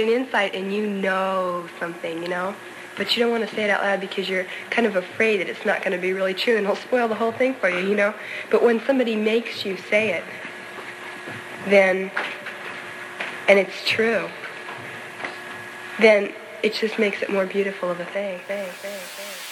an insight and you know something, you know, but you don't want to say it out loud because you're kind of afraid that it's not going to be really true and it'll spoil the whole thing for you, you know. But when somebody makes you say it, then, and it's true, then it just makes it more beautiful of a thing, thing, thing, thing.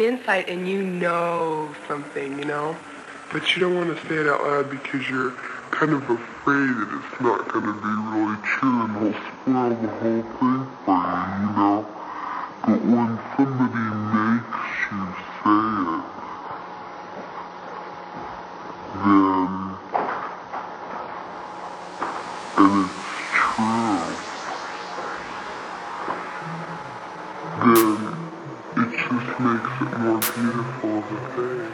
Insight and you know something, you know? But you don't want to say it out loud because you're kind of afraid that it's not going to be really true and will spoil the whole thing for you, you know? But when somebody makes you say it, then, and it's beautiful